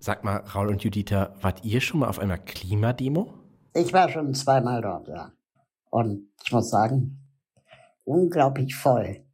Sag mal, Raul und Juditha, wart ihr schon mal auf einer Klimademo? Ich war schon zweimal dort, ja. Und ich muss sagen, unglaublich voll.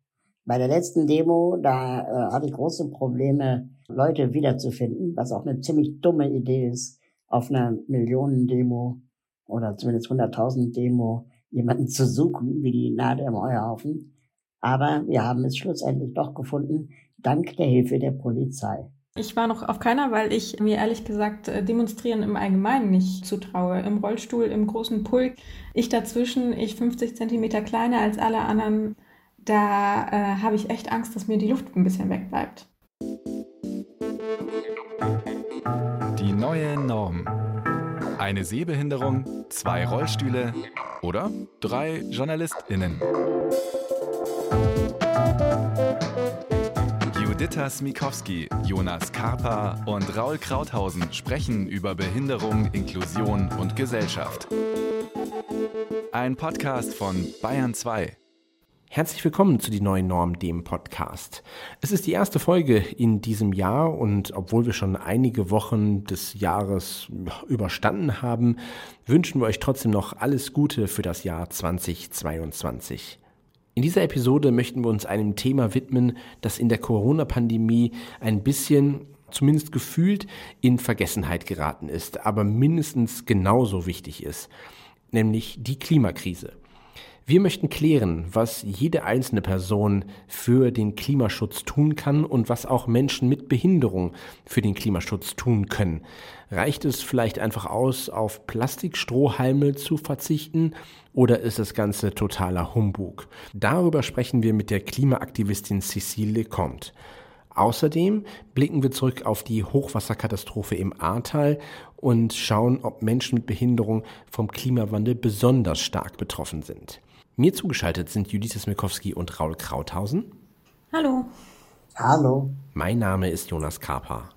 Bei der letzten Demo, da äh, hatte ich große Probleme, Leute wiederzufinden, was auch eine ziemlich dumme Idee ist, auf einer Millionendemo oder zumindest 100.000 Demo jemanden zu suchen, wie die Nadel im Heuhaufen. Aber wir haben es schlussendlich doch gefunden, dank der Hilfe der Polizei. Ich war noch auf keiner, weil ich mir ehrlich gesagt äh, demonstrieren im Allgemeinen nicht zutraue. Im Rollstuhl, im großen Pulk, ich dazwischen, ich 50 Zentimeter kleiner als alle anderen. Da äh, habe ich echt Angst, dass mir die Luft ein bisschen wegbleibt. Die neue Norm. Eine Sehbehinderung, zwei Rollstühle oder drei JournalistInnen. Juditha Smikowski, Jonas Karpa und Raul Krauthausen sprechen über Behinderung, Inklusion und Gesellschaft. Ein Podcast von Bayern 2. Herzlich willkommen zu Die Neue Norm, dem Podcast. Es ist die erste Folge in diesem Jahr und obwohl wir schon einige Wochen des Jahres überstanden haben, wünschen wir euch trotzdem noch alles Gute für das Jahr 2022. In dieser Episode möchten wir uns einem Thema widmen, das in der Corona-Pandemie ein bisschen zumindest gefühlt in Vergessenheit geraten ist, aber mindestens genauso wichtig ist, nämlich die Klimakrise. Wir möchten klären, was jede einzelne Person für den Klimaschutz tun kann und was auch Menschen mit Behinderung für den Klimaschutz tun können. Reicht es vielleicht einfach aus, auf Plastikstrohhalme zu verzichten oder ist das Ganze totaler Humbug? Darüber sprechen wir mit der Klimaaktivistin Cecile Comte. Außerdem blicken wir zurück auf die Hochwasserkatastrophe im Ahrtal und schauen, ob Menschen mit Behinderung vom Klimawandel besonders stark betroffen sind. Mir zugeschaltet sind Judith Smikowski und Raul Krauthausen. Hallo. Hallo. Mein Name ist Jonas Karpa.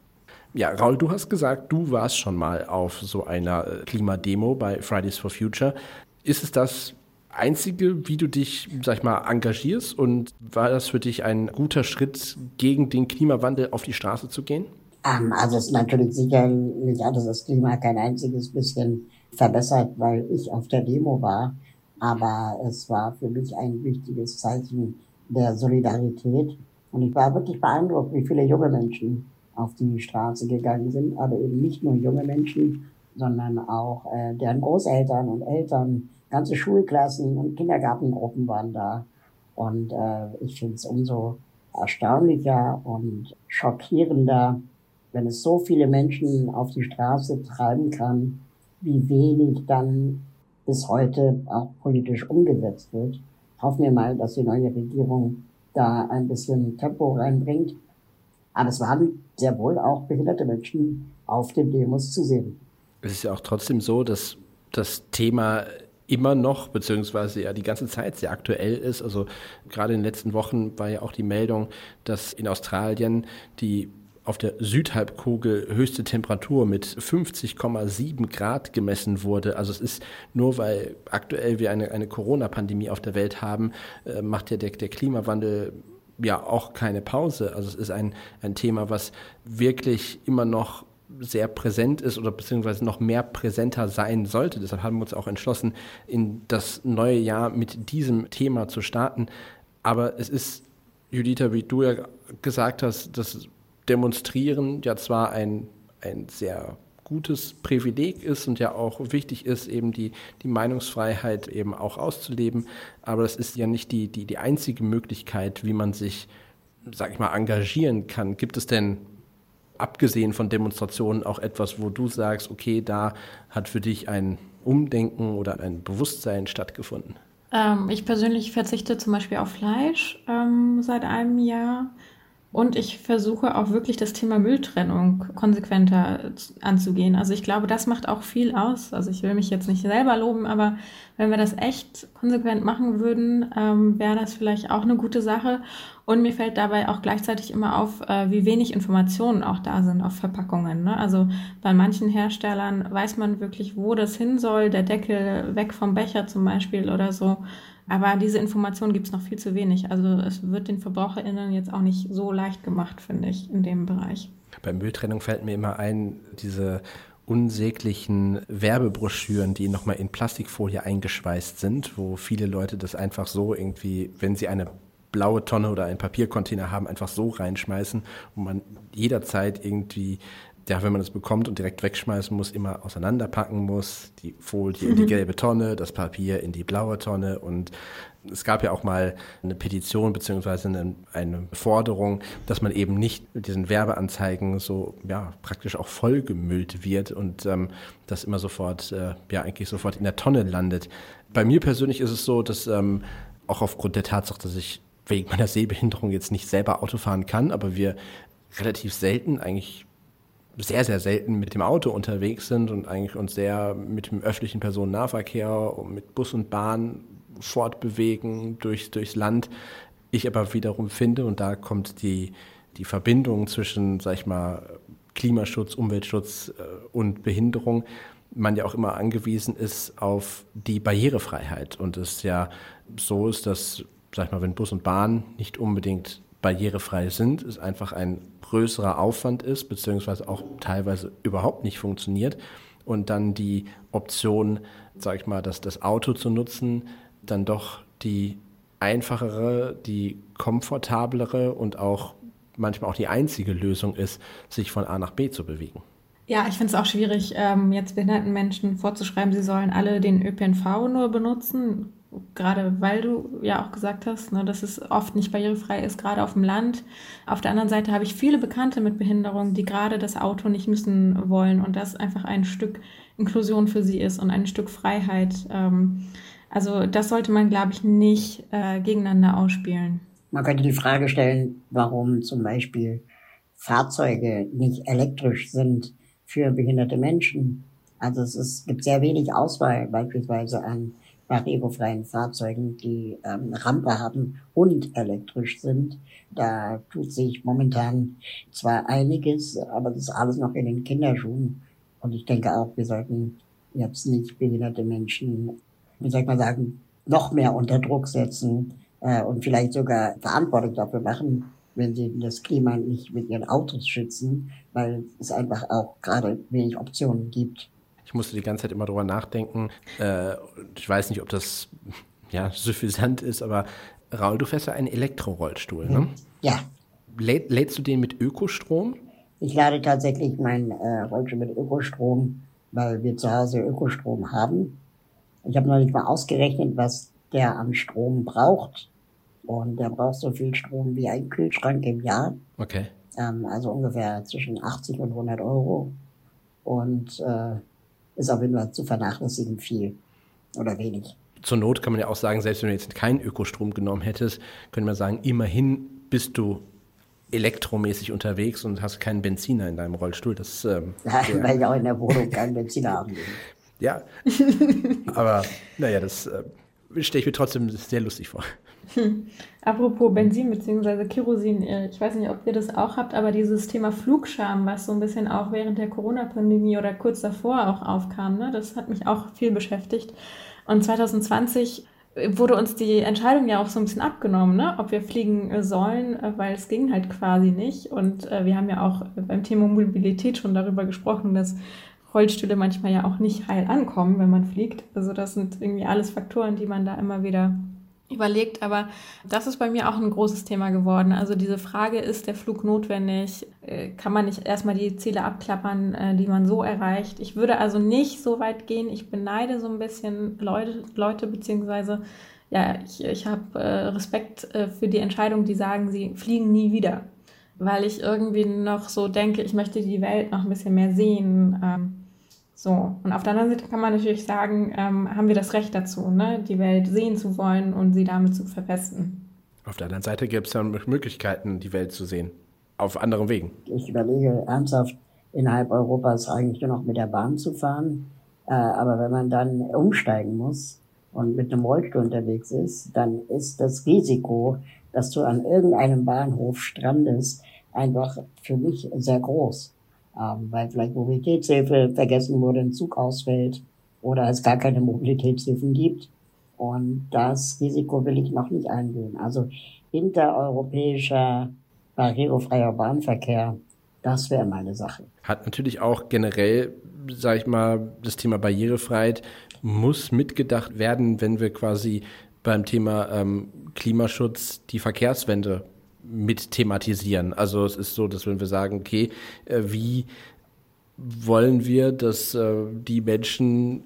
Ja, Raul, du hast gesagt, du warst schon mal auf so einer äh, Klimademo bei Fridays for Future. Ist es das einzige, wie du dich, sag ich mal, engagierst? Und war das für dich ein guter Schritt, gegen den Klimawandel auf die Straße zu gehen? Ähm, also es ist natürlich sicher nicht alles das Klima kein einziges bisschen verbessert, weil ich auf der Demo war. Aber es war für mich ein wichtiges Zeichen der Solidarität. Und ich war wirklich beeindruckt, wie viele junge Menschen auf die Straße gegangen sind. Aber eben nicht nur junge Menschen, sondern auch äh, deren Großeltern und Eltern, ganze Schulklassen und Kindergartengruppen waren da. Und äh, ich finde es umso erstaunlicher und schockierender, wenn es so viele Menschen auf die Straße treiben kann, wie wenig dann bis heute auch politisch umgesetzt wird. Hoffen wir mal, dass die neue Regierung da ein bisschen Tempo reinbringt. Aber es waren sehr wohl auch behinderte Menschen auf den Demos zu sehen. Es ist ja auch trotzdem so, dass das Thema immer noch, beziehungsweise ja die ganze Zeit sehr aktuell ist. Also gerade in den letzten Wochen war ja auch die Meldung, dass in Australien die auf der Südhalbkugel höchste Temperatur mit 50,7 Grad gemessen wurde. Also es ist nur, weil aktuell wir eine, eine Corona-Pandemie auf der Welt haben, äh, macht ja der, der Klimawandel ja auch keine Pause. Also es ist ein, ein Thema, was wirklich immer noch sehr präsent ist oder beziehungsweise noch mehr präsenter sein sollte. Deshalb haben wir uns auch entschlossen, in das neue Jahr mit diesem Thema zu starten. Aber es ist, Juditha, wie du ja gesagt hast, das Demonstrieren ja zwar ein, ein sehr gutes Privileg ist und ja auch wichtig ist, eben die, die Meinungsfreiheit eben auch auszuleben. Aber das ist ja nicht die, die, die einzige Möglichkeit, wie man sich, sag ich mal, engagieren kann. Gibt es denn, abgesehen von Demonstrationen, auch etwas, wo du sagst, okay, da hat für dich ein Umdenken oder ein Bewusstsein stattgefunden? Ähm, ich persönlich verzichte zum Beispiel auf Fleisch ähm, seit einem Jahr. Und ich versuche auch wirklich das Thema Mülltrennung konsequenter anzugehen. Also ich glaube, das macht auch viel aus. Also ich will mich jetzt nicht selber loben, aber wenn wir das echt konsequent machen würden, ähm, wäre das vielleicht auch eine gute Sache. Und mir fällt dabei auch gleichzeitig immer auf, äh, wie wenig Informationen auch da sind auf Verpackungen. Ne? Also bei manchen Herstellern weiß man wirklich, wo das hin soll, der Deckel weg vom Becher zum Beispiel oder so. Aber diese Information gibt es noch viel zu wenig. Also es wird den VerbraucherInnen jetzt auch nicht so leicht gemacht, finde ich, in dem Bereich. Bei Mülltrennung fällt mir immer ein, diese unsäglichen Werbebroschüren, die nochmal in Plastikfolie eingeschweißt sind, wo viele Leute das einfach so irgendwie, wenn sie eine blaue Tonne oder einen Papiercontainer haben, einfach so reinschmeißen und man jederzeit irgendwie ja, wenn man das bekommt und direkt wegschmeißen muss, immer auseinanderpacken muss. Die Folie in die mhm. gelbe Tonne, das Papier in die blaue Tonne. Und es gab ja auch mal eine Petition beziehungsweise eine, eine Forderung, dass man eben nicht mit diesen Werbeanzeigen so ja praktisch auch vollgemüllt wird und ähm, das immer sofort äh, ja eigentlich sofort in der Tonne landet. Bei mir persönlich ist es so, dass ähm, auch aufgrund der Tatsache, dass ich wegen meiner Sehbehinderung jetzt nicht selber Auto fahren kann, aber wir relativ selten eigentlich sehr, sehr selten mit dem Auto unterwegs sind und eigentlich uns sehr mit dem öffentlichen Personennahverkehr und mit Bus und Bahn fortbewegen durch, durchs Land. Ich aber wiederum finde, und da kommt die, die Verbindung zwischen, sag ich mal, Klimaschutz, Umweltschutz äh, und Behinderung, man ja auch immer angewiesen ist auf die Barrierefreiheit. Und es ja so ist, dass, sag ich mal, wenn Bus und Bahn nicht unbedingt barrierefrei sind, es einfach ein größerer Aufwand ist, beziehungsweise auch teilweise überhaupt nicht funktioniert. Und dann die Option, sage ich mal, dass das Auto zu nutzen, dann doch die einfachere, die komfortablere und auch manchmal auch die einzige Lösung ist, sich von A nach B zu bewegen. Ja, ich finde es auch schwierig, ähm, jetzt behinderten Menschen vorzuschreiben, sie sollen alle den ÖPNV nur benutzen gerade weil du ja auch gesagt hast, ne, dass es oft nicht barrierefrei ist, gerade auf dem Land. Auf der anderen Seite habe ich viele Bekannte mit Behinderung, die gerade das Auto nicht müssen wollen und das einfach ein Stück Inklusion für sie ist und ein Stück Freiheit. Ähm, also das sollte man, glaube ich, nicht äh, gegeneinander ausspielen. Man könnte die Frage stellen, warum zum Beispiel Fahrzeuge nicht elektrisch sind für behinderte Menschen. Also es ist, gibt sehr wenig Auswahl beispielsweise an barrierefreien Fahrzeugen, die ähm, Rampe haben und elektrisch sind. Da tut sich momentan zwar einiges, aber das ist alles noch in den Kinderschuhen. Und ich denke auch, wir sollten jetzt nicht behinderte Menschen, wie soll ich mal sagen, noch mehr unter Druck setzen äh, und vielleicht sogar verantwortlich dafür machen, wenn sie das Klima nicht mit ihren Autos schützen, weil es einfach auch gerade wenig Optionen gibt. Ich musste die ganze Zeit immer drüber nachdenken. Äh, ich weiß nicht, ob das ja suffisant ist, aber Raul, du fährst ja einen Elektrorollstuhl, ne? Ja. Läd, lädst du den mit Ökostrom? Ich lade tatsächlich meinen äh, Rollstuhl mit Ökostrom, weil wir zu Hause Ökostrom haben. Ich habe neulich mal ausgerechnet, was der an Strom braucht. Und der braucht so viel Strom wie ein Kühlschrank im Jahr. Okay. Ähm, also ungefähr zwischen 80 und 100 Euro. Und äh, ist jeden Fall zu vernachlässigen viel oder wenig. Zur Not kann man ja auch sagen, selbst wenn du jetzt keinen Ökostrom genommen hättest, könnte man sagen, immerhin bist du elektromäßig unterwegs und hast keinen Benziner in deinem Rollstuhl. Das, ähm, ja, weil ich auch in der Wohnung keinen Benziner haben will. Ja, aber naja, das äh, stelle ich mir trotzdem sehr lustig vor. Hm. Apropos Benzin bzw. Kerosin, äh, ich weiß nicht, ob ihr das auch habt, aber dieses Thema Flugscham, was so ein bisschen auch während der Corona-Pandemie oder kurz davor auch aufkam, ne, das hat mich auch viel beschäftigt. Und 2020 wurde uns die Entscheidung ja auch so ein bisschen abgenommen, ne? ob wir fliegen äh, sollen, äh, weil es ging halt quasi nicht. Und äh, wir haben ja auch beim Thema Mobilität schon darüber gesprochen, dass Rollstühle manchmal ja auch nicht heil ankommen, wenn man fliegt. Also das sind irgendwie alles Faktoren, die man da immer wieder überlegt, aber das ist bei mir auch ein großes Thema geworden. Also diese Frage, ist der Flug notwendig? Äh, kann man nicht erstmal die Ziele abklappern, äh, die man so erreicht? Ich würde also nicht so weit gehen. Ich beneide so ein bisschen Leute, Leute beziehungsweise ja, ich, ich habe äh, Respekt für die Entscheidung, die sagen, sie fliegen nie wieder. Weil ich irgendwie noch so denke, ich möchte die Welt noch ein bisschen mehr sehen. Ähm, so, und auf der anderen Seite kann man natürlich sagen, ähm, haben wir das Recht dazu, ne? die Welt sehen zu wollen und sie damit zu verpesten. Auf der anderen Seite gibt es dann Möglichkeiten, die Welt zu sehen. Auf anderen Wegen. Ich überlege ernsthaft, innerhalb Europas eigentlich nur noch mit der Bahn zu fahren. Äh, aber wenn man dann umsteigen muss und mit einem Rollstuhl unterwegs ist, dann ist das Risiko, dass du an irgendeinem Bahnhof strandest, einfach für mich sehr groß ähm, weil vielleicht Mobilitätshilfe vergessen wurde, ein Zug ausfällt oder es gar keine Mobilitätshilfen gibt. Und das Risiko will ich noch nicht eingehen. Also intereuropäischer barrierefreier Bahnverkehr Das wäre meine Sache. Hat natürlich auch generell, sage ich mal, das Thema Barrierefreiheit muss mitgedacht werden, wenn wir quasi beim Thema ähm, Klimaschutz die Verkehrswende mit thematisieren. Also es ist so, dass wenn wir sagen, okay, äh, wie wollen wir, dass äh, die Menschen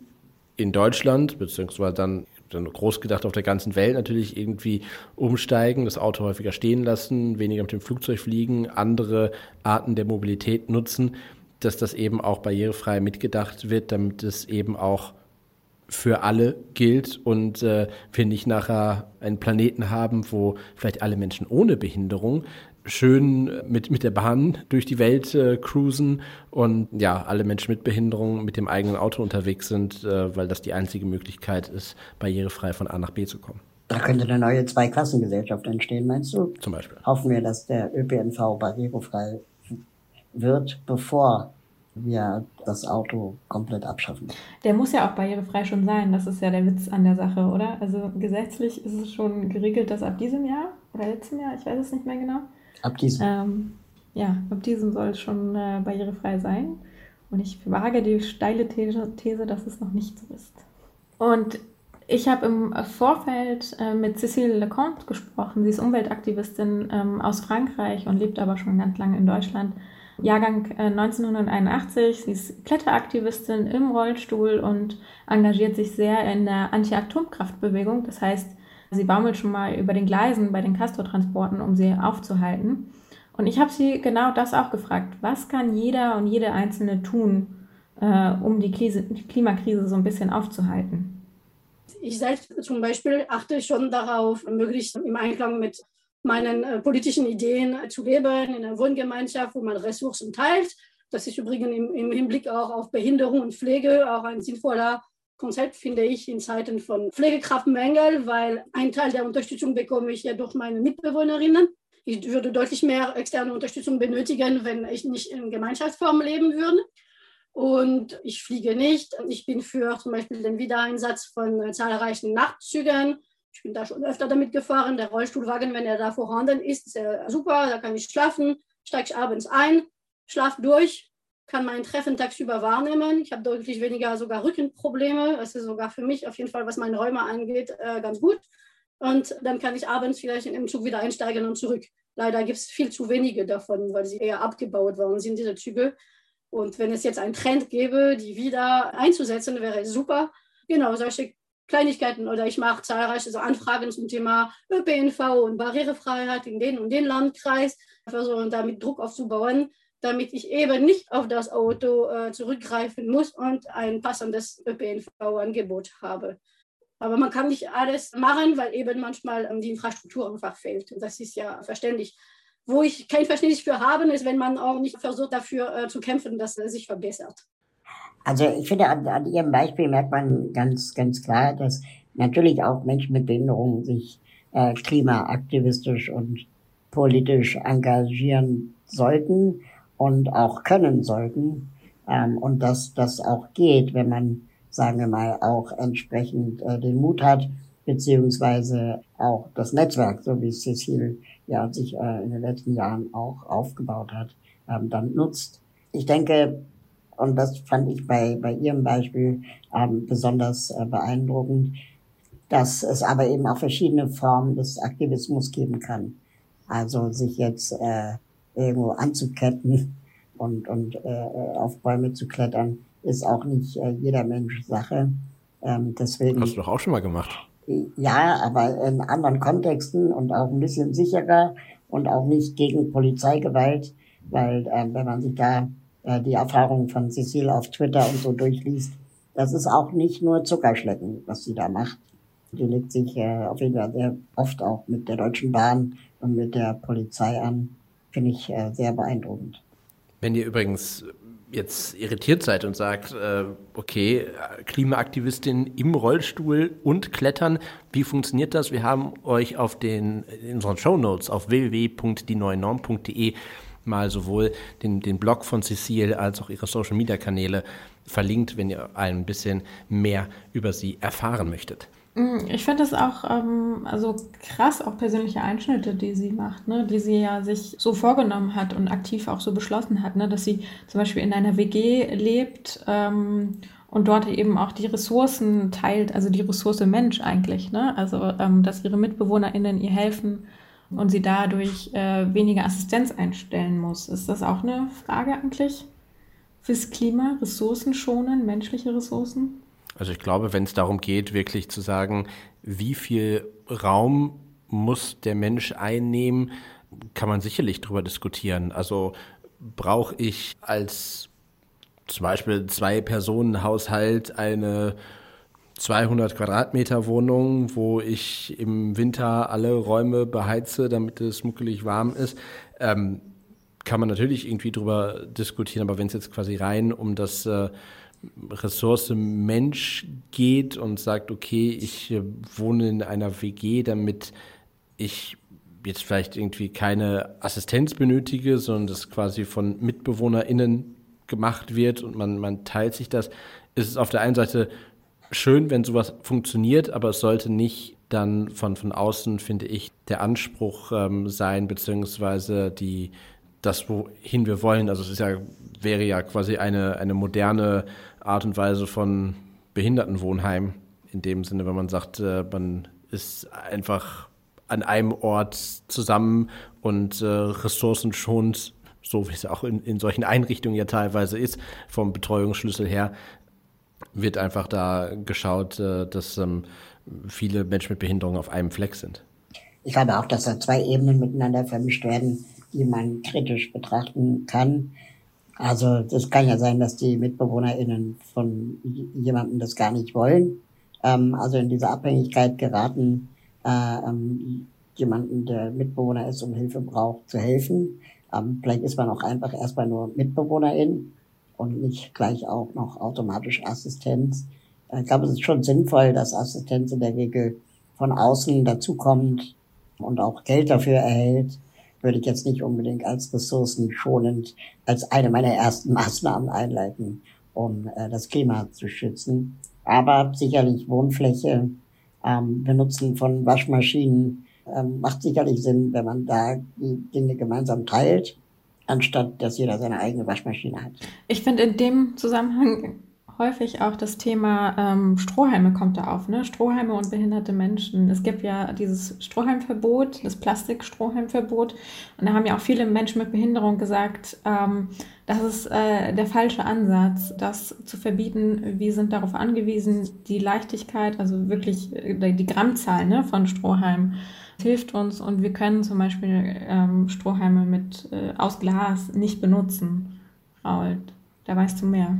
in Deutschland, beziehungsweise dann, dann groß gedacht auf der ganzen Welt natürlich irgendwie umsteigen, das Auto häufiger stehen lassen, weniger mit dem Flugzeug fliegen, andere Arten der Mobilität nutzen, dass das eben auch barrierefrei mitgedacht wird, damit es eben auch für alle gilt und äh, wir nicht nachher einen Planeten haben, wo vielleicht alle Menschen ohne Behinderung schön mit, mit der Bahn durch die Welt äh, cruisen und ja, alle Menschen mit Behinderung mit dem eigenen Auto unterwegs sind, äh, weil das die einzige Möglichkeit ist, barrierefrei von A nach B zu kommen. Da könnte eine neue Zweiklassengesellschaft entstehen, meinst du? Zum Beispiel. Hoffen wir, dass der ÖPNV barrierefrei wird, bevor wir das Auto komplett abschaffen. Der muss ja auch barrierefrei schon sein. Das ist ja der Witz an der Sache, oder? Also gesetzlich ist es schon geregelt, dass ab diesem Jahr oder letztem Jahr, ich weiß es nicht mehr genau. Ab diesem. Ähm, ja, ab diesem soll es schon äh, barrierefrei sein. Und ich wage die steile These, These, dass es noch nicht so ist. Und ich habe im Vorfeld äh, mit Cécile Leconte gesprochen. Sie ist Umweltaktivistin ähm, aus Frankreich und lebt aber schon ganz lange in Deutschland. Jahrgang 1981. Äh, Sie ist Kletteraktivistin im Rollstuhl und engagiert sich sehr in der Anti-Atomkraftbewegung. Das heißt, sie baumelt schon mal über den Gleisen bei den Castortransporten, um sie aufzuhalten. Und ich habe sie genau das auch gefragt. Was kann jeder und jede Einzelne tun, äh, um die, Krise, die Klimakrise so ein bisschen aufzuhalten? Ich selbst zum Beispiel achte schon darauf, möglichst im Einklang mit meinen äh, politischen Ideen zu leben, in einer Wohngemeinschaft, wo man Ressourcen teilt. Das ist übrigens im, im Hinblick auch auf Behinderung und Pflege auch ein sinnvoller Konzept, finde ich, in Zeiten von Pflegekraftmängel, weil ein Teil der Unterstützung bekomme ich ja durch meine Mitbewohnerinnen. Ich würde deutlich mehr externe Unterstützung benötigen, wenn ich nicht in Gemeinschaftsform leben würde. Und ich fliege nicht. Ich bin für zum Beispiel den Wiedereinsatz von äh, zahlreichen Nachtzügen ich bin da schon öfter damit gefahren. Der Rollstuhlwagen, wenn er da vorhanden ist, ist er super. Da kann ich schlafen, steige ich abends ein, schlafe durch, kann mein Treffen tagsüber wahrnehmen. Ich habe deutlich weniger sogar Rückenprobleme. Das ist sogar für mich auf jeden Fall, was meine Räume angeht, äh, ganz gut. Und dann kann ich abends vielleicht in den Zug wieder einsteigen und zurück. Leider gibt es viel zu wenige davon, weil sie eher abgebaut worden sind, diese Züge. Und wenn es jetzt einen Trend gäbe, die wieder einzusetzen, wäre es super. Genau, solche Kleinigkeiten oder ich mache zahlreiche so Anfragen zum Thema ÖPNV und Barrierefreiheit in den und den Landkreis, versuchen damit Druck aufzubauen, damit ich eben nicht auf das Auto äh, zurückgreifen muss und ein passendes ÖPNV-Angebot habe. Aber man kann nicht alles machen, weil eben manchmal ähm, die Infrastruktur einfach fehlt. Das ist ja verständlich. Wo ich kein Verständnis für habe, ist, wenn man auch nicht versucht, dafür äh, zu kämpfen, dass es sich verbessert. Also ich finde, an, an Ihrem Beispiel merkt man ganz, ganz klar, dass natürlich auch Menschen mit Behinderungen sich äh, klimaaktivistisch und politisch engagieren sollten und auch können sollten. Ähm, und dass das auch geht, wenn man, sagen wir mal, auch entsprechend äh, den Mut hat, beziehungsweise auch das Netzwerk, so wie Cecile ja sich äh, in den letzten Jahren auch aufgebaut hat, ähm, dann nutzt. Ich denke, und das fand ich bei, bei Ihrem Beispiel ähm, besonders äh, beeindruckend, dass es aber eben auch verschiedene Formen des Aktivismus geben kann. Also sich jetzt äh, irgendwo anzuketten und, und äh, auf Bäume zu klettern, ist auch nicht äh, jeder Mensch Sache. Ähm, deswegen, Hast du doch auch schon mal gemacht. Ja, aber in anderen Kontexten und auch ein bisschen sicherer und auch nicht gegen Polizeigewalt, weil äh, wenn man sich da äh, die Erfahrungen von Cecile auf Twitter und so durchliest, das ist auch nicht nur Zuckerschlecken, was sie da macht. Die legt sich äh, auf jeden Fall sehr oft auch mit der Deutschen Bahn und mit der Polizei an. Finde ich äh, sehr beeindruckend. Wenn ihr übrigens jetzt irritiert seid und sagt, okay, Klimaaktivistin im Rollstuhl und Klettern, wie funktioniert das? Wir haben euch auf den in unseren Show Notes auf www.dieneuenorm.de mal sowohl den, den Blog von Cecile als auch ihre Social-Media-Kanäle verlinkt, wenn ihr ein bisschen mehr über sie erfahren möchtet. Mm, ich finde es auch ähm, also krass, auch persönliche Einschnitte, die sie macht, ne? die sie ja sich so vorgenommen hat und aktiv auch so beschlossen hat, ne? dass sie zum Beispiel in einer WG lebt ähm, und dort eben auch die Ressourcen teilt, also die Ressource Mensch eigentlich, ne? also ähm, dass ihre MitbewohnerInnen ihr helfen und sie dadurch äh, weniger Assistenz einstellen muss. Ist das auch eine Frage eigentlich fürs Klima? Ressourcen schonen, menschliche Ressourcen? Also ich glaube, wenn es darum geht, wirklich zu sagen, wie viel Raum muss der Mensch einnehmen, kann man sicherlich darüber diskutieren. Also brauche ich als zum Beispiel Zwei-Personen-Haushalt eine 200 Quadratmeter Wohnung, wo ich im Winter alle Räume beheize, damit es muckelig warm ist. Ähm, kann man natürlich irgendwie drüber diskutieren, aber wenn es jetzt quasi rein um das äh, Ressource Mensch geht und sagt, okay, ich äh, wohne in einer WG, damit ich jetzt vielleicht irgendwie keine Assistenz benötige, sondern das quasi von MitbewohnerInnen gemacht wird und man, man teilt sich das, ist es auf der einen Seite schön, wenn sowas funktioniert, aber es sollte nicht dann von, von außen, finde ich, der Anspruch ähm, sein, beziehungsweise die, das, wohin wir wollen. Also es ist ja, wäre ja quasi eine, eine moderne Art und Weise von Behindertenwohnheim. In dem Sinne, wenn man sagt, äh, man ist einfach an einem Ort zusammen und äh, ressourcenschonend, so wie es auch in, in solchen Einrichtungen ja teilweise ist, vom Betreuungsschlüssel her, wird einfach da geschaut, äh, dass ähm, viele Menschen mit Behinderung auf einem Fleck sind. Ich glaube auch, dass da zwei Ebenen miteinander vermischt werden, die man kritisch betrachten kann. Also das kann ja sein, dass die MitbewohnerInnen von jemandem das gar nicht wollen. Ähm, also in diese Abhängigkeit geraten, äh, ähm, jemanden, der Mitbewohner ist und Hilfe braucht, zu helfen. Vielleicht ist man auch einfach erstmal nur Mitbewohnerin und nicht gleich auch noch automatisch Assistenz. Ich glaube, es ist schon sinnvoll, dass Assistenz in der Regel von außen dazukommt und auch Geld dafür erhält würde ich jetzt nicht unbedingt als ressourcenschonend als eine meiner ersten Maßnahmen einleiten, um äh, das Klima zu schützen. Aber sicherlich Wohnfläche, ähm, Benutzen von Waschmaschinen ähm, macht sicherlich Sinn, wenn man da die Dinge gemeinsam teilt, anstatt dass jeder seine eigene Waschmaschine hat. Ich finde in dem Zusammenhang häufig auch das Thema ähm, Strohhalme kommt da auf, ne? Strohhalme und behinderte Menschen. Es gibt ja dieses Strohhalmverbot, das Plastikstrohhalmverbot. Und da haben ja auch viele Menschen mit Behinderung gesagt, ähm, das ist äh, der falsche Ansatz, das zu verbieten. Wir sind darauf angewiesen, die Leichtigkeit, also wirklich äh, die Grammzahl ne, von Strohhalmen hilft uns und wir können zum Beispiel ähm, Strohhalme mit äh, aus Glas nicht benutzen. Raul, da weißt du mehr.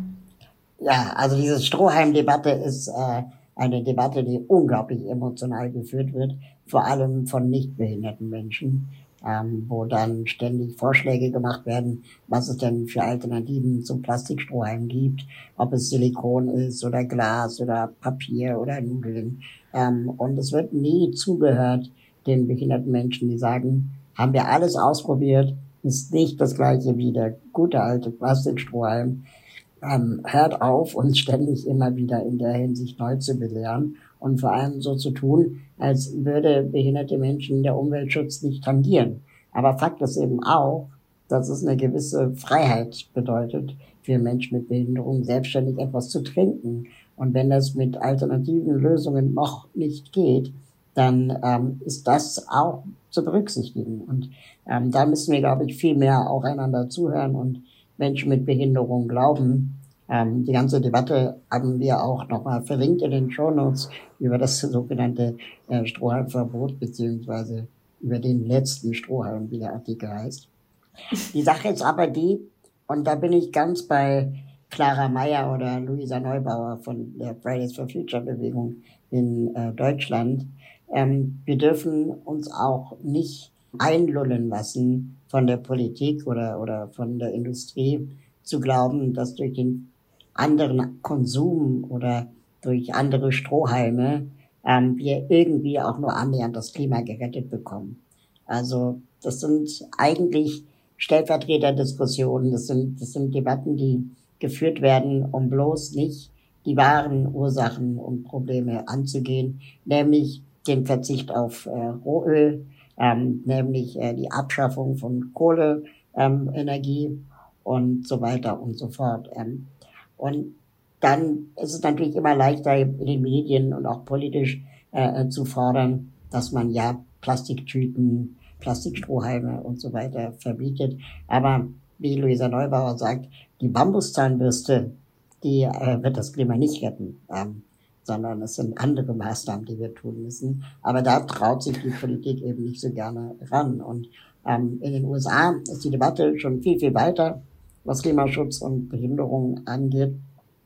Ja, also diese Strohhalm-Debatte ist äh, eine Debatte, die unglaublich emotional geführt wird, vor allem von nicht behinderten Menschen, ähm, wo dann ständig Vorschläge gemacht werden, was es denn für Alternativen zum Plastikstrohhalm gibt, ob es Silikon ist oder Glas oder Papier oder Nudeln. Ähm, und es wird nie zugehört den behinderten Menschen, die sagen, haben wir alles ausprobiert, ist nicht das gleiche wie der gute alte Plastikstrohhalm ähm, hört auf, uns ständig immer wieder in der Hinsicht neu zu belehren und vor allem so zu tun, als würde behinderte Menschen der Umweltschutz nicht tangieren. Aber Fakt ist eben auch, dass es eine gewisse Freiheit bedeutet, für Menschen mit Behinderung selbstständig etwas zu trinken. Und wenn das mit alternativen Lösungen noch nicht geht, dann ähm, ist das auch zu berücksichtigen. Und ähm, da müssen wir, glaube ich, viel mehr auch einander zuhören und Menschen mit Behinderung glauben. Ähm, die ganze Debatte haben wir auch nochmal verlinkt in den Shownotes über das sogenannte äh, Strohhalmverbot beziehungsweise über den letzten Strohhalm, wie der Artikel heißt. Die Sache ist aber die, und da bin ich ganz bei Clara Meyer oder Luisa Neubauer von der Fridays for Future Bewegung in äh, Deutschland. Ähm, wir dürfen uns auch nicht einlullen lassen von der Politik oder, oder von der Industrie zu glauben, dass durch den anderen Konsum oder durch andere Strohhalme ähm, wir irgendwie auch nur annähernd das Klima gerettet bekommen. Also das sind eigentlich Stellvertreterdiskussionen, das sind, das sind Debatten, die geführt werden, um bloß nicht die wahren Ursachen und Probleme anzugehen, nämlich den Verzicht auf äh, Rohöl, ähm, nämlich äh, die Abschaffung von Kohleenergie ähm, und so weiter und so fort. Ähm, und dann ist es natürlich immer leichter in den Medien und auch politisch äh, zu fordern, dass man ja Plastiktüten, Plastikstrohhalme und so weiter verbietet. Aber wie Luisa Neubauer sagt, die Bambuszahnbürste, die äh, wird das Klima nicht retten, ähm, sondern es sind andere Maßnahmen, die wir tun müssen. Aber da traut sich die Politik eben nicht so gerne ran. Und ähm, in den USA ist die Debatte schon viel, viel weiter, was Klimaschutz und Behinderung angeht.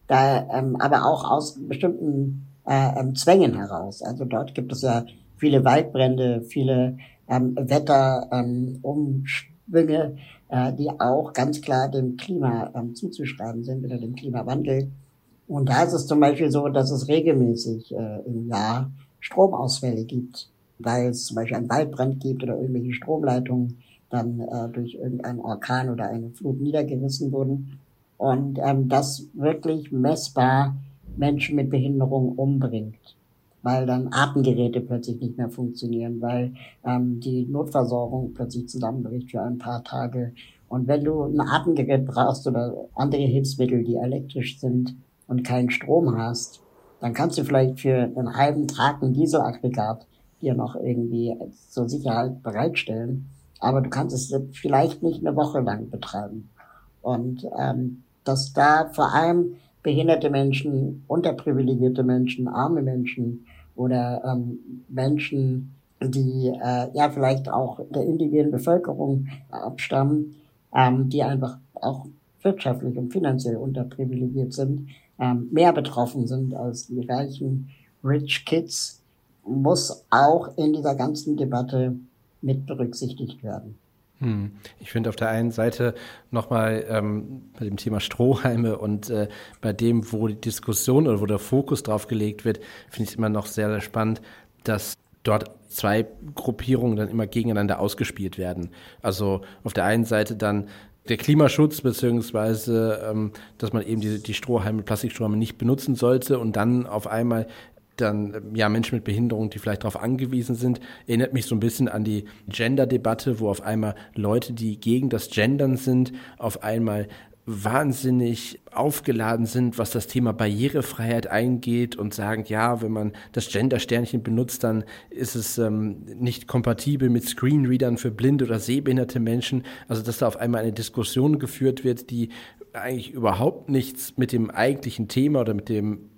Da ähm, aber auch aus bestimmten äh, ähm, Zwängen heraus. Also dort gibt es ja viele Waldbrände, viele ähm, Wetterumschwünge, äh, die auch ganz klar dem Klima ähm, zuzuschreiben sind oder dem Klimawandel. Und da ist es zum Beispiel so, dass es regelmäßig äh, im Jahr Stromausfälle gibt, weil es zum Beispiel einen Waldbrand gibt oder irgendwelche Stromleitungen dann äh, durch irgendeinen Orkan oder eine Flut niedergerissen wurden. Und ähm, das wirklich messbar Menschen mit Behinderung umbringt weil dann Atemgeräte plötzlich nicht mehr funktionieren, weil ähm, die Notversorgung plötzlich zusammenbricht für ein paar Tage. Und wenn du ein Atemgerät brauchst oder andere Hilfsmittel, die elektrisch sind und keinen Strom hast, dann kannst du vielleicht für einen halben Tag ein Dieselaggregat dir noch irgendwie zur Sicherheit bereitstellen. Aber du kannst es vielleicht nicht eine Woche lang betreiben. Und ähm, dass da vor allem behinderte Menschen, unterprivilegierte Menschen, arme Menschen oder ähm, Menschen, die äh, ja vielleicht auch der indigenen Bevölkerung abstammen, ähm, die einfach auch wirtschaftlich und finanziell unterprivilegiert sind, ähm, mehr betroffen sind als die reichen Rich Kids, muss auch in dieser ganzen Debatte mit berücksichtigt werden. Hm. Ich finde auf der einen Seite nochmal ähm, bei dem Thema Strohhalme und äh, bei dem, wo die Diskussion oder wo der Fokus drauf gelegt wird, finde ich es immer noch sehr, sehr spannend, dass dort zwei Gruppierungen dann immer gegeneinander ausgespielt werden. Also auf der einen Seite dann der Klimaschutz, beziehungsweise ähm, dass man eben die, die Strohhalme, Plastikstrohhalme nicht benutzen sollte und dann auf einmal dann ja Menschen mit Behinderung, die vielleicht darauf angewiesen sind, erinnert mich so ein bisschen an die Gender-Debatte, wo auf einmal Leute, die gegen das Gendern sind, auf einmal wahnsinnig aufgeladen sind, was das Thema Barrierefreiheit eingeht und sagen, ja, wenn man das Gender-Sternchen benutzt, dann ist es ähm, nicht kompatibel mit Screenreadern für blinde oder sehbehinderte Menschen. Also dass da auf einmal eine Diskussion geführt wird, die eigentlich überhaupt nichts mit dem eigentlichen Thema oder mit dem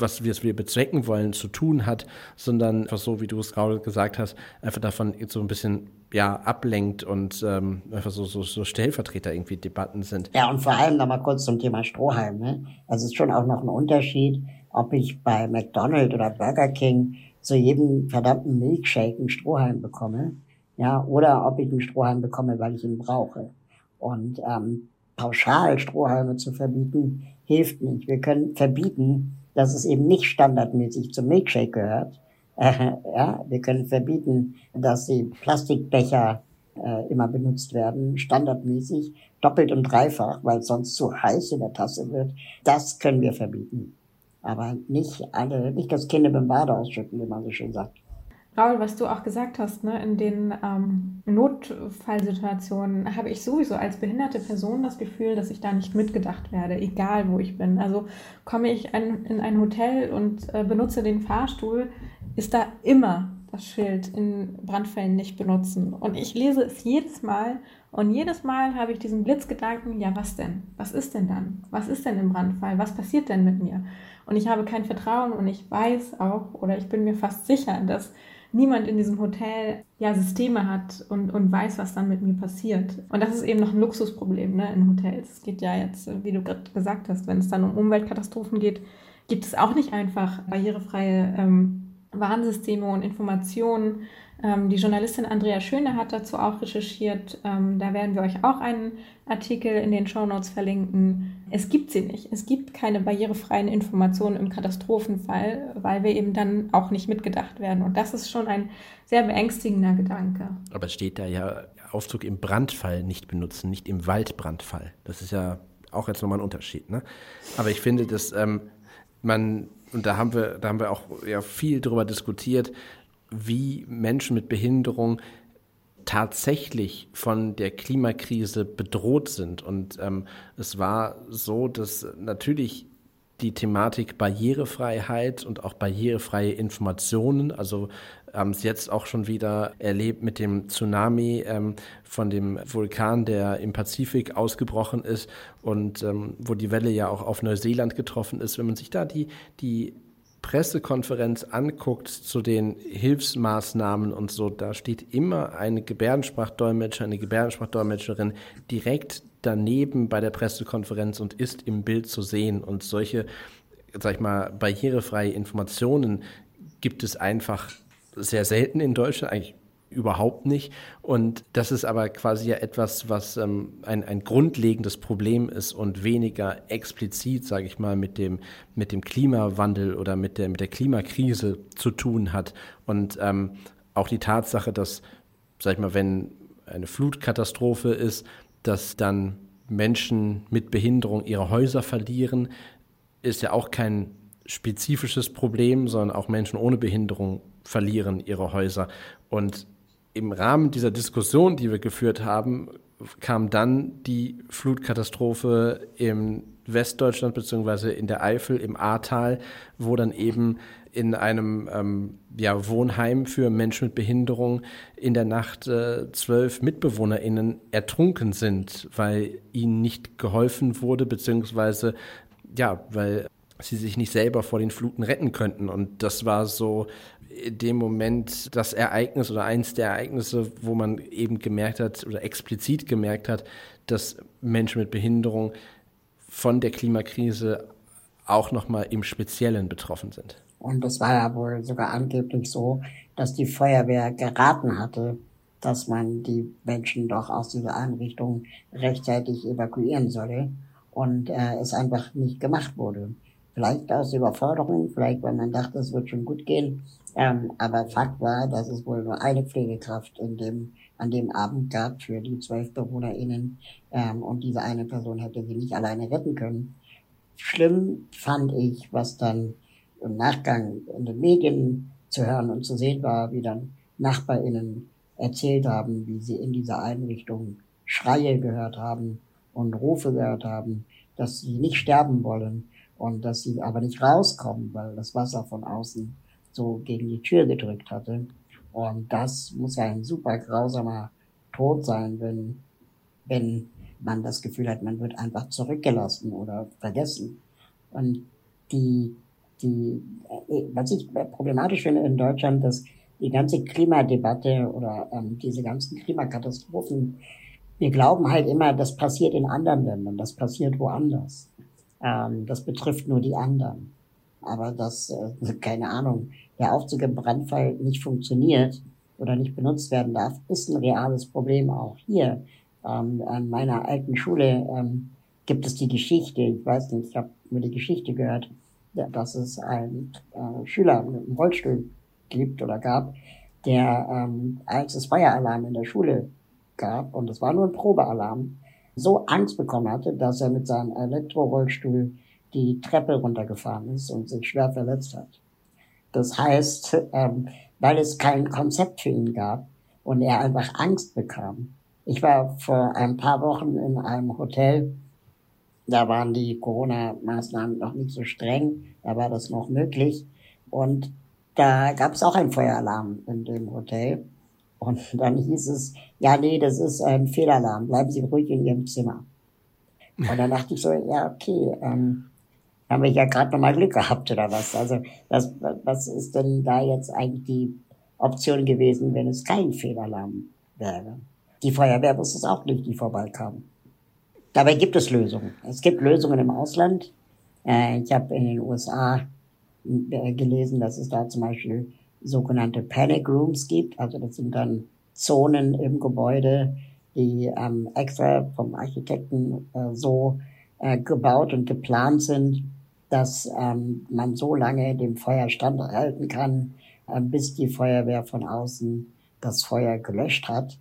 was wir bezwecken wollen, zu tun hat, sondern einfach so, wie du es gerade gesagt hast, einfach davon so ein bisschen ja, ablenkt und ähm, einfach so, so, so Stellvertreter irgendwie Debatten sind. Ja, und vor allem nochmal kurz zum Thema Strohhalm. Ne? Also es ist schon auch noch ein Unterschied, ob ich bei McDonald's oder Burger King zu jedem verdammten Milkshake einen Strohhalm bekomme, ja, oder ob ich einen Strohhalm bekomme, weil ich ihn brauche. Und ähm, pauschal Strohhalme zu verbieten, hilft nicht. Wir können verbieten, dass es eben nicht standardmäßig zum Milkshake gehört. Ja, wir können verbieten, dass die Plastikbecher äh, immer benutzt werden, standardmäßig, doppelt und dreifach, weil es sonst zu heiß in der Tasse wird. Das können wir verbieten. Aber nicht alle, nicht das Kind im Bade ausschütten, wie man so schön sagt. Raul, was du auch gesagt hast, ne, in den ähm, Notfallsituationen habe ich sowieso als behinderte Person das Gefühl, dass ich da nicht mitgedacht werde, egal wo ich bin. Also komme ich ein, in ein Hotel und äh, benutze den Fahrstuhl, ist da immer das Schild in Brandfällen nicht benutzen. Und ich lese es jedes Mal und jedes Mal habe ich diesen Blitzgedanken, ja was denn? Was ist denn dann? Was ist denn im Brandfall? Was passiert denn mit mir? Und ich habe kein Vertrauen und ich weiß auch oder ich bin mir fast sicher, dass niemand in diesem Hotel ja Systeme hat und, und weiß, was dann mit mir passiert. Und das ist eben noch ein Luxusproblem ne, in Hotels. Es geht ja jetzt, wie du gerade gesagt hast, wenn es dann um Umweltkatastrophen geht, gibt es auch nicht einfach barrierefreie ähm, Warnsysteme und Informationen die Journalistin Andrea Schöne hat dazu auch recherchiert. Ähm, da werden wir euch auch einen Artikel in den Show Notes verlinken. Es gibt sie nicht. Es gibt keine barrierefreien Informationen im Katastrophenfall, weil wir eben dann auch nicht mitgedacht werden. Und das ist schon ein sehr beängstigender Gedanke. Aber es steht da ja Aufzug im Brandfall nicht benutzen, nicht im Waldbrandfall. Das ist ja auch jetzt nochmal ein Unterschied. Ne? Aber ich finde, dass ähm, man, und da haben wir, da haben wir auch ja viel drüber diskutiert, wie Menschen mit Behinderung tatsächlich von der Klimakrise bedroht sind. Und ähm, es war so, dass natürlich die Thematik Barrierefreiheit und auch barrierefreie Informationen, also haben es jetzt auch schon wieder erlebt mit dem Tsunami ähm, von dem Vulkan, der im Pazifik ausgebrochen ist und ähm, wo die Welle ja auch auf Neuseeland getroffen ist. Wenn man sich da die, die Pressekonferenz anguckt zu den Hilfsmaßnahmen und so, da steht immer eine Gebärdensprachdolmetscher, eine Gebärdensprachdolmetscherin direkt daneben bei der Pressekonferenz und ist im Bild zu sehen. Und solche, sag ich mal, barrierefreie Informationen gibt es einfach sehr selten in Deutschland, eigentlich überhaupt nicht. Und das ist aber quasi ja etwas, was ähm, ein, ein grundlegendes Problem ist und weniger explizit, sage ich mal, mit dem, mit dem Klimawandel oder mit der, mit der Klimakrise zu tun hat. Und ähm, auch die Tatsache, dass, sag ich mal, wenn eine Flutkatastrophe ist, dass dann Menschen mit Behinderung ihre Häuser verlieren, ist ja auch kein spezifisches Problem, sondern auch Menschen ohne Behinderung verlieren ihre Häuser. Und im Rahmen dieser Diskussion, die wir geführt haben, kam dann die Flutkatastrophe im Westdeutschland beziehungsweise in der Eifel im Ahrtal, wo dann eben in einem ähm, ja, Wohnheim für Menschen mit Behinderung in der Nacht äh, zwölf MitbewohnerInnen ertrunken sind, weil ihnen nicht geholfen wurde, beziehungsweise ja, weil sie sich nicht selber vor den Fluten retten könnten. Und das war so in dem Moment das Ereignis oder eins der Ereignisse, wo man eben gemerkt hat oder explizit gemerkt hat, dass Menschen mit Behinderung von der Klimakrise auch nochmal im Speziellen betroffen sind. Und es war ja wohl sogar angeblich so, dass die Feuerwehr geraten hatte, dass man die Menschen doch aus dieser Einrichtung rechtzeitig evakuieren solle und äh, es einfach nicht gemacht wurde. Vielleicht aus Überforderung, vielleicht weil man dachte, es wird schon gut gehen. Ähm, aber Fakt war, dass es wohl nur eine Pflegekraft in dem, an dem Abend gab für die zwölf BewohnerInnen. Ähm, und diese eine Person hätte sie nicht alleine retten können. Schlimm fand ich, was dann im Nachgang in den Medien zu hören und zu sehen war, wie dann NachbarInnen erzählt haben, wie sie in dieser Einrichtung Schreie gehört haben und Rufe gehört haben, dass sie nicht sterben wollen und dass sie aber nicht rauskommen, weil das Wasser von außen so gegen die Tür gedrückt hatte. Und das muss ja ein super grausamer Tod sein, wenn, wenn man das Gefühl hat, man wird einfach zurückgelassen oder vergessen. Und die, die, äh, was ich problematisch finde in Deutschland, dass die ganze Klimadebatte oder ähm, diese ganzen Klimakatastrophen, wir glauben halt immer, das passiert in anderen Ländern, das passiert woanders. Ähm, das betrifft nur die anderen. Aber dass, äh, keine Ahnung, der Aufzug im Brandfall nicht funktioniert oder nicht benutzt werden darf, ist ein reales Problem auch hier. Ähm, an meiner alten Schule ähm, gibt es die Geschichte, ich weiß nicht, ich habe mir die Geschichte gehört, dass es einen äh, Schüler mit einem Rollstuhl gibt oder gab, der, ähm, als es Feueralarm in der Schule gab, und es war nur ein Probealarm, so Angst bekommen hatte, dass er mit seinem Elektrorollstuhl die Treppe runtergefahren ist und sich schwer verletzt hat. Das heißt, ähm, weil es kein Konzept für ihn gab und er einfach Angst bekam. Ich war vor ein paar Wochen in einem Hotel, da waren die Corona-Maßnahmen noch nicht so streng, da war das noch möglich. Und da gab es auch einen Feueralarm in dem Hotel. Und dann hieß es, ja, nee, das ist ein Fehlalarm, bleiben Sie ruhig in Ihrem Zimmer. Und dann dachte ich so, ja, okay, ähm, haben wir ja gerade nochmal Glück gehabt oder was. Also was, was ist denn da jetzt eigentlich die Option gewesen, wenn es kein Fehlalarm wäre? Die Feuerwehr wusste es auch nicht, die vorbeikam. Dabei gibt es Lösungen. Es gibt Lösungen im Ausland. Äh, ich habe in den USA äh, gelesen, dass es da zum Beispiel sogenannte Panic Rooms gibt. Also das sind dann Zonen im Gebäude, die ähm, extra vom Architekten äh, so gebaut und geplant sind, dass ähm, man so lange dem Feuer standhalten kann, äh, bis die Feuerwehr von außen das Feuer gelöscht hat.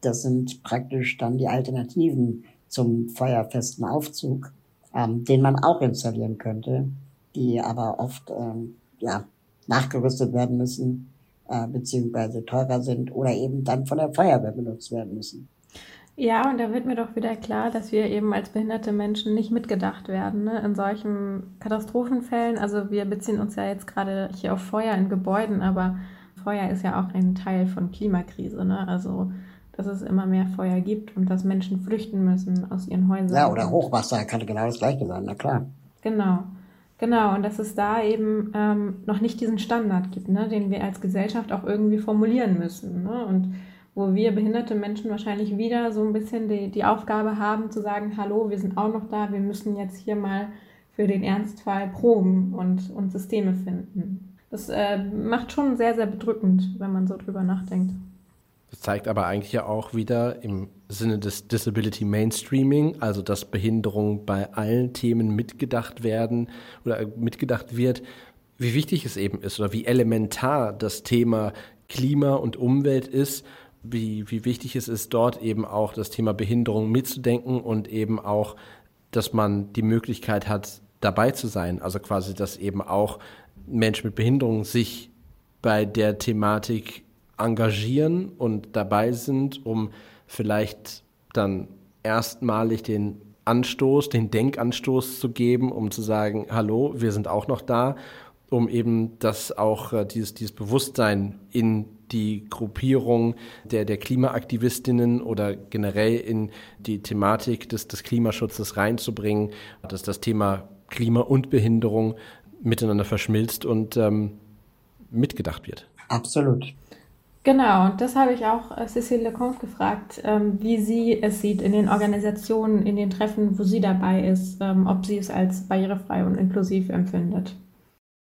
Das sind praktisch dann die Alternativen zum feuerfesten Aufzug, ähm, den man auch installieren könnte, die aber oft ähm, ja, nachgerüstet werden müssen, äh, beziehungsweise teurer sind oder eben dann von der Feuerwehr benutzt werden müssen. Ja, und da wird mir doch wieder klar, dass wir eben als behinderte Menschen nicht mitgedacht werden ne? in solchen Katastrophenfällen. Also wir beziehen uns ja jetzt gerade hier auf Feuer in Gebäuden, aber Feuer ist ja auch ein Teil von Klimakrise. Ne? Also dass es immer mehr Feuer gibt und dass Menschen flüchten müssen aus ihren Häusern. Ja, oder Hochwasser kann genau das gleiche sein, na klar. Genau. Genau, und dass es da eben ähm, noch nicht diesen Standard gibt, ne, den wir als Gesellschaft auch irgendwie formulieren müssen. Ne? Und wo wir behinderte Menschen wahrscheinlich wieder so ein bisschen die, die Aufgabe haben zu sagen, hallo, wir sind auch noch da, wir müssen jetzt hier mal für den Ernstfall proben und, und Systeme finden. Das äh, macht schon sehr, sehr bedrückend, wenn man so drüber nachdenkt. Das zeigt aber eigentlich ja auch wieder im Sinne des Disability Mainstreaming, also dass Behinderung bei allen Themen mitgedacht werden oder mitgedacht wird, wie wichtig es eben ist oder wie elementar das Thema Klima und Umwelt ist, wie, wie wichtig es ist, dort eben auch das Thema Behinderung mitzudenken und eben auch, dass man die Möglichkeit hat, dabei zu sein. Also quasi, dass eben auch Menschen mit Behinderung sich bei der Thematik engagieren und dabei sind, um vielleicht dann erstmalig den Anstoß, den Denkanstoß zu geben, um zu sagen, hallo, wir sind auch noch da, um eben das auch, äh, dieses, dieses Bewusstsein in die Gruppierung der, der Klimaaktivistinnen oder generell in die Thematik des, des Klimaschutzes reinzubringen, dass das Thema Klima und Behinderung miteinander verschmilzt und ähm, mitgedacht wird. Absolut. Genau, und das habe ich auch äh, Cécile Lecomte gefragt, ähm, wie sie es sieht in den Organisationen, in den Treffen, wo sie dabei ist, ähm, ob sie es als barrierefrei und inklusiv empfindet.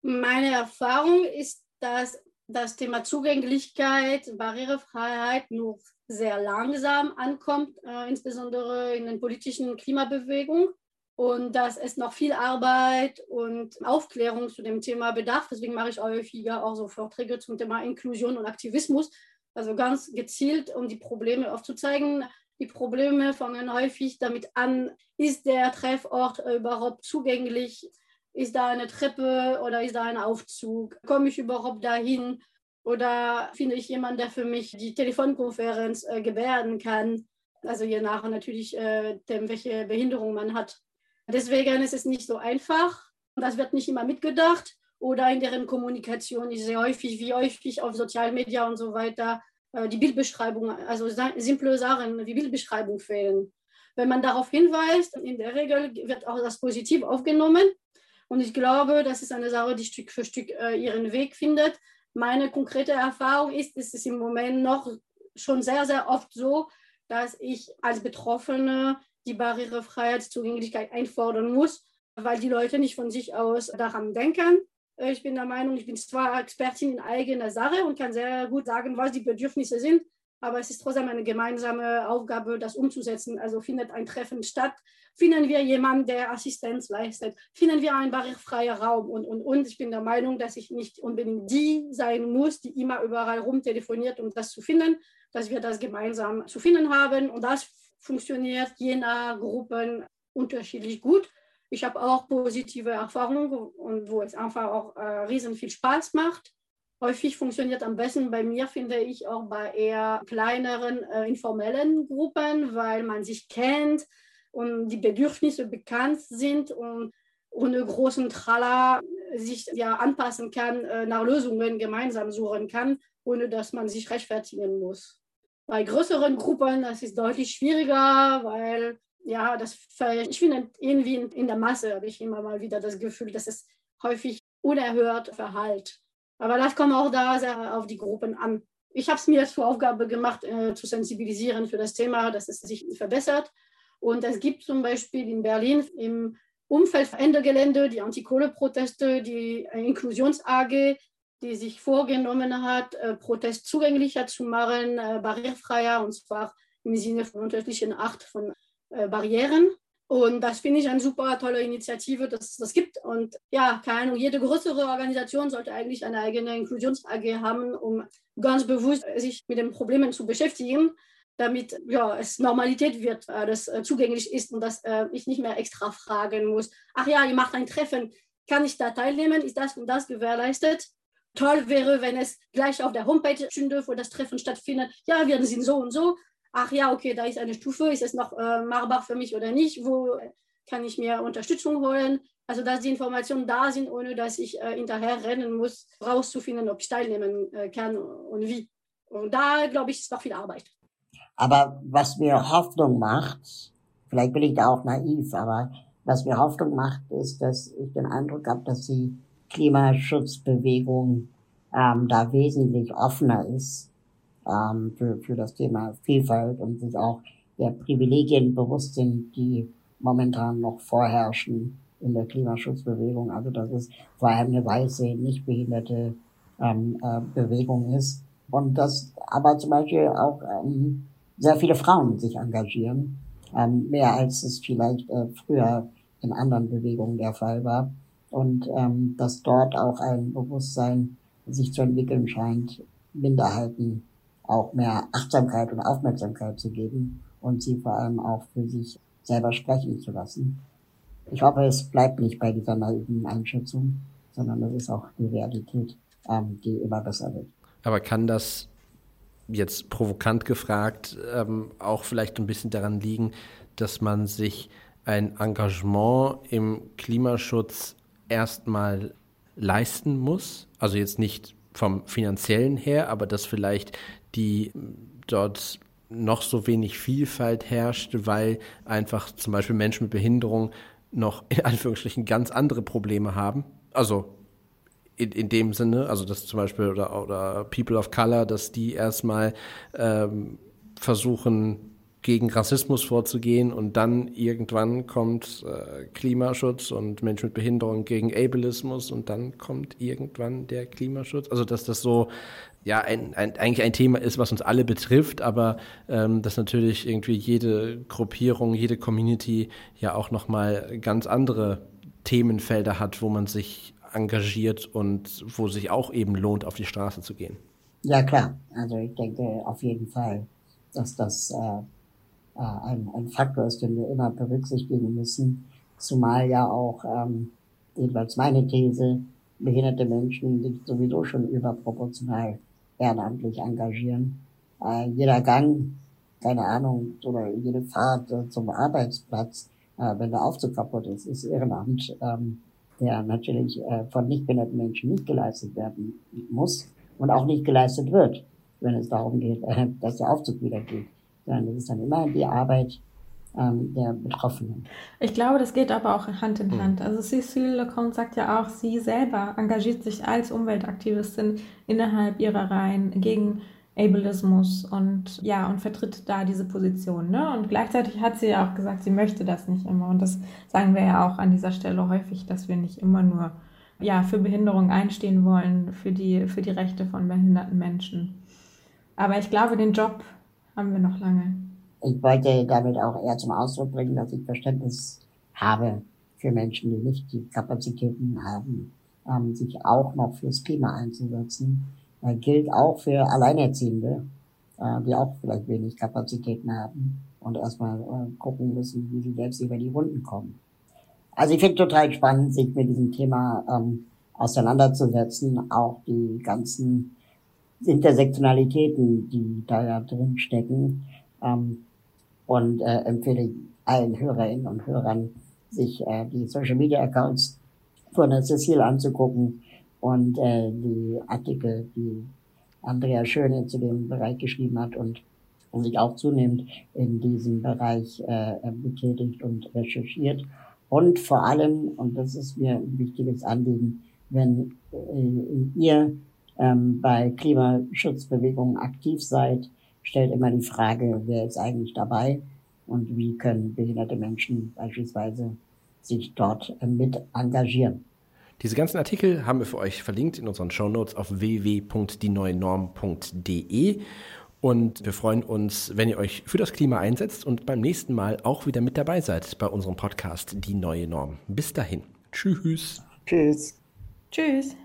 Meine Erfahrung ist, dass das Thema Zugänglichkeit, Barrierefreiheit nur sehr langsam ankommt, äh, insbesondere in den politischen Klimabewegungen und dass es noch viel Arbeit und Aufklärung zu dem Thema bedarf. Deswegen mache ich häufiger auch so Vorträge zum Thema Inklusion und Aktivismus, also ganz gezielt, um die Probleme aufzuzeigen. Die Probleme fangen häufig damit an, ist der Treffort überhaupt zugänglich? Ist da eine Treppe oder ist da ein Aufzug? Komme ich überhaupt dahin? Oder finde ich jemanden, der für mich die Telefonkonferenz äh, gebärden kann? Also je nach natürlich, äh, dem, welche Behinderung man hat. Deswegen ist es nicht so einfach. Das wird nicht immer mitgedacht. Oder in deren Kommunikation ist sehr häufig, wie häufig auf Sozialen Medien und so weiter, äh, die Bildbeschreibung, also simple Sachen wie Bildbeschreibung fehlen. Wenn man darauf hinweist, in der Regel wird auch das positiv aufgenommen. Und ich glaube, das ist eine Sache, die Stück für Stück äh, ihren Weg findet. Meine konkrete Erfahrung ist, es ist im Moment noch schon sehr, sehr oft so, dass ich als Betroffene die Barrierefreiheit, Zugänglichkeit einfordern muss, weil die Leute nicht von sich aus daran denken. Ich bin der Meinung, ich bin zwar Expertin in eigener Sache und kann sehr gut sagen, was die Bedürfnisse sind, aber es ist trotzdem eine gemeinsame Aufgabe, das umzusetzen. Also findet ein Treffen statt, finden wir jemanden, der Assistenz leistet, finden wir einen barrierefreien Raum und, und, und. Ich bin der Meinung, dass ich nicht unbedingt die sein muss, die immer überall rumtelefoniert, um das zu finden, dass wir das gemeinsam zu finden haben und das funktioniert je nach Gruppen unterschiedlich gut. Ich habe auch positive Erfahrungen und wo es einfach auch äh, riesen viel Spaß macht. Häufig funktioniert am besten bei mir, finde ich, auch bei eher kleineren, äh, informellen Gruppen, weil man sich kennt und die Bedürfnisse bekannt sind und ohne großen Tralla sich ja anpassen kann, äh, nach Lösungen gemeinsam suchen kann, ohne dass man sich rechtfertigen muss. Bei größeren Gruppen, das ist deutlich schwieriger, weil ja, das, ich finde irgendwie in der Masse habe ich immer mal wieder das Gefühl, dass es häufig unerhört verhallt. Aber das kommt auch da sehr auf die Gruppen an. Ich habe es mir zur Aufgabe gemacht, äh, zu sensibilisieren für das Thema, dass es sich verbessert. Und es gibt zum Beispiel in Berlin im Umfeld Ende Gelände die Antikohle-Proteste, die Inklusions-AG, die sich vorgenommen hat, äh, Protest zugänglicher zu machen, äh, barrierefreier, und zwar im Sinne von unterschiedlichen Acht von äh, Barrieren. Und das finde ich eine super tolle Initiative, dass das gibt. Und ja, keine Ahnung, jede größere Organisation sollte eigentlich eine eigene Inklusions-AG haben, um ganz bewusst sich mit den Problemen zu beschäftigen, damit ja, es Normalität wird, dass zugänglich ist und dass ich nicht mehr extra fragen muss. Ach ja, ihr macht ein Treffen kann ich da teilnehmen, ist das und das gewährleistet. Toll wäre, wenn es gleich auf der Homepage stünde, wo das Treffen stattfindet. Ja, wir sind so und so. Ach ja, okay, da ist eine Stufe, ist es noch äh, machbar für mich oder nicht? Wo kann ich mir Unterstützung holen? Also, dass die Informationen da sind, ohne dass ich äh, hinterher rennen muss, rauszufinden, ob ich teilnehmen äh, kann und wie. Und da, glaube ich, ist noch viel Arbeit. Aber was mir Hoffnung macht, vielleicht bin ich da auch naiv, aber was mir Hoffnung macht, ist, dass ich den Eindruck habe, dass die Klimaschutzbewegung ähm, da wesentlich offener ist ähm, für, für das Thema Vielfalt und sich auch der Privilegien bewusst sind, die momentan noch vorherrschen in der Klimaschutzbewegung. Also dass es vor allem eine weiße, nicht behinderte ähm, äh, Bewegung ist. Und dass aber zum Beispiel auch ähm, sehr viele Frauen sich engagieren, ähm, mehr als es vielleicht äh, früher in anderen Bewegungen der Fall war. Und ähm, dass dort auch ein Bewusstsein sich zu entwickeln scheint, Minderheiten auch mehr Achtsamkeit und Aufmerksamkeit zu geben und sie vor allem auch für sich selber sprechen zu lassen. Ich hoffe, es bleibt nicht bei dieser naiven Einschätzung, sondern das ist auch die Realität, ähm, die immer besser wird. Aber kann das jetzt provokant gefragt ähm, auch vielleicht ein bisschen daran liegen, dass man sich ein Engagement im Klimaschutz erstmal leisten muss? Also jetzt nicht vom finanziellen her, aber dass vielleicht die dort noch so wenig Vielfalt herrscht, weil einfach zum Beispiel Menschen mit Behinderung noch in Anführungsstrichen ganz andere Probleme haben. Also in, in dem Sinne, also dass zum Beispiel oder, oder People of Color, dass die erstmal ähm, versuchen, gegen Rassismus vorzugehen und dann irgendwann kommt äh, Klimaschutz und Menschen mit Behinderung gegen Ableismus und dann kommt irgendwann der Klimaschutz. Also dass das so ja ein, ein, eigentlich ein Thema ist, was uns alle betrifft, aber ähm, dass natürlich irgendwie jede Gruppierung, jede Community ja auch nochmal ganz andere Themenfelder hat, wo man sich engagiert und wo sich auch eben lohnt, auf die Straße zu gehen. Ja klar, also ich denke auf jeden Fall, dass das äh, äh, ein, ein Faktor ist, den wir immer berücksichtigen müssen. Zumal ja auch, ähm, jedenfalls meine These, behinderte Menschen sich sowieso schon überproportional ehrenamtlich engagieren. Äh, jeder Gang, keine Ahnung, oder jede Fahrt äh, zum Arbeitsplatz, äh, wenn der Aufzug kaputt ist, ist Ehrenamt, ähm, der natürlich äh, von nicht behinderten Menschen nicht geleistet werden muss und auch nicht geleistet wird, wenn es darum geht, dass der Aufzug wieder geht sondern das ist dann immer die Arbeit der Betroffenen. Ich glaube, das geht aber auch Hand in hm. Hand. Also Cecile Lecomte sagt ja auch, sie selber engagiert sich als Umweltaktivistin innerhalb ihrer Reihen gegen Ableismus und ja, und vertritt da diese Position. Ne? Und gleichzeitig hat sie ja auch gesagt, sie möchte das nicht immer. Und das sagen wir ja auch an dieser Stelle häufig, dass wir nicht immer nur ja, für Behinderung einstehen wollen, für die, für die Rechte von behinderten Menschen. Aber ich glaube, den Job haben wir noch lange. Ich wollte damit auch eher zum Ausdruck bringen, dass ich Verständnis habe für Menschen, die nicht die Kapazitäten haben, ähm, sich auch noch fürs Klima einzusetzen. Das gilt auch für Alleinerziehende, äh, die auch vielleicht wenig Kapazitäten haben und erstmal äh, gucken müssen, wie sie selbst über die Runden kommen. Also ich finde total spannend, sich mit diesem Thema ähm, auseinanderzusetzen, auch die ganzen Intersektionalitäten, die da ja drin stecken. Ähm, und äh, empfehle allen Hörerinnen und Hörern, sich äh, die Social Media Accounts von der Cecile anzugucken und äh, die Artikel, die Andrea Schöne zu dem Bereich geschrieben hat und, und sich auch zunehmend in diesem Bereich äh, betätigt und recherchiert. Und vor allem, und das ist mir ein wichtiges Anliegen, wenn äh, ihr ähm, bei Klimaschutzbewegungen aktiv seid, stellt immer die Frage, wer ist eigentlich dabei und wie können behinderte Menschen beispielsweise sich dort äh, mit engagieren. Diese ganzen Artikel haben wir für euch verlinkt in unseren Shownotes auf www.dieneuenorm.de und wir freuen uns, wenn ihr euch für das Klima einsetzt und beim nächsten Mal auch wieder mit dabei seid bei unserem Podcast Die neue Norm. Bis dahin. Tschüss. Tschüss. Tschüss.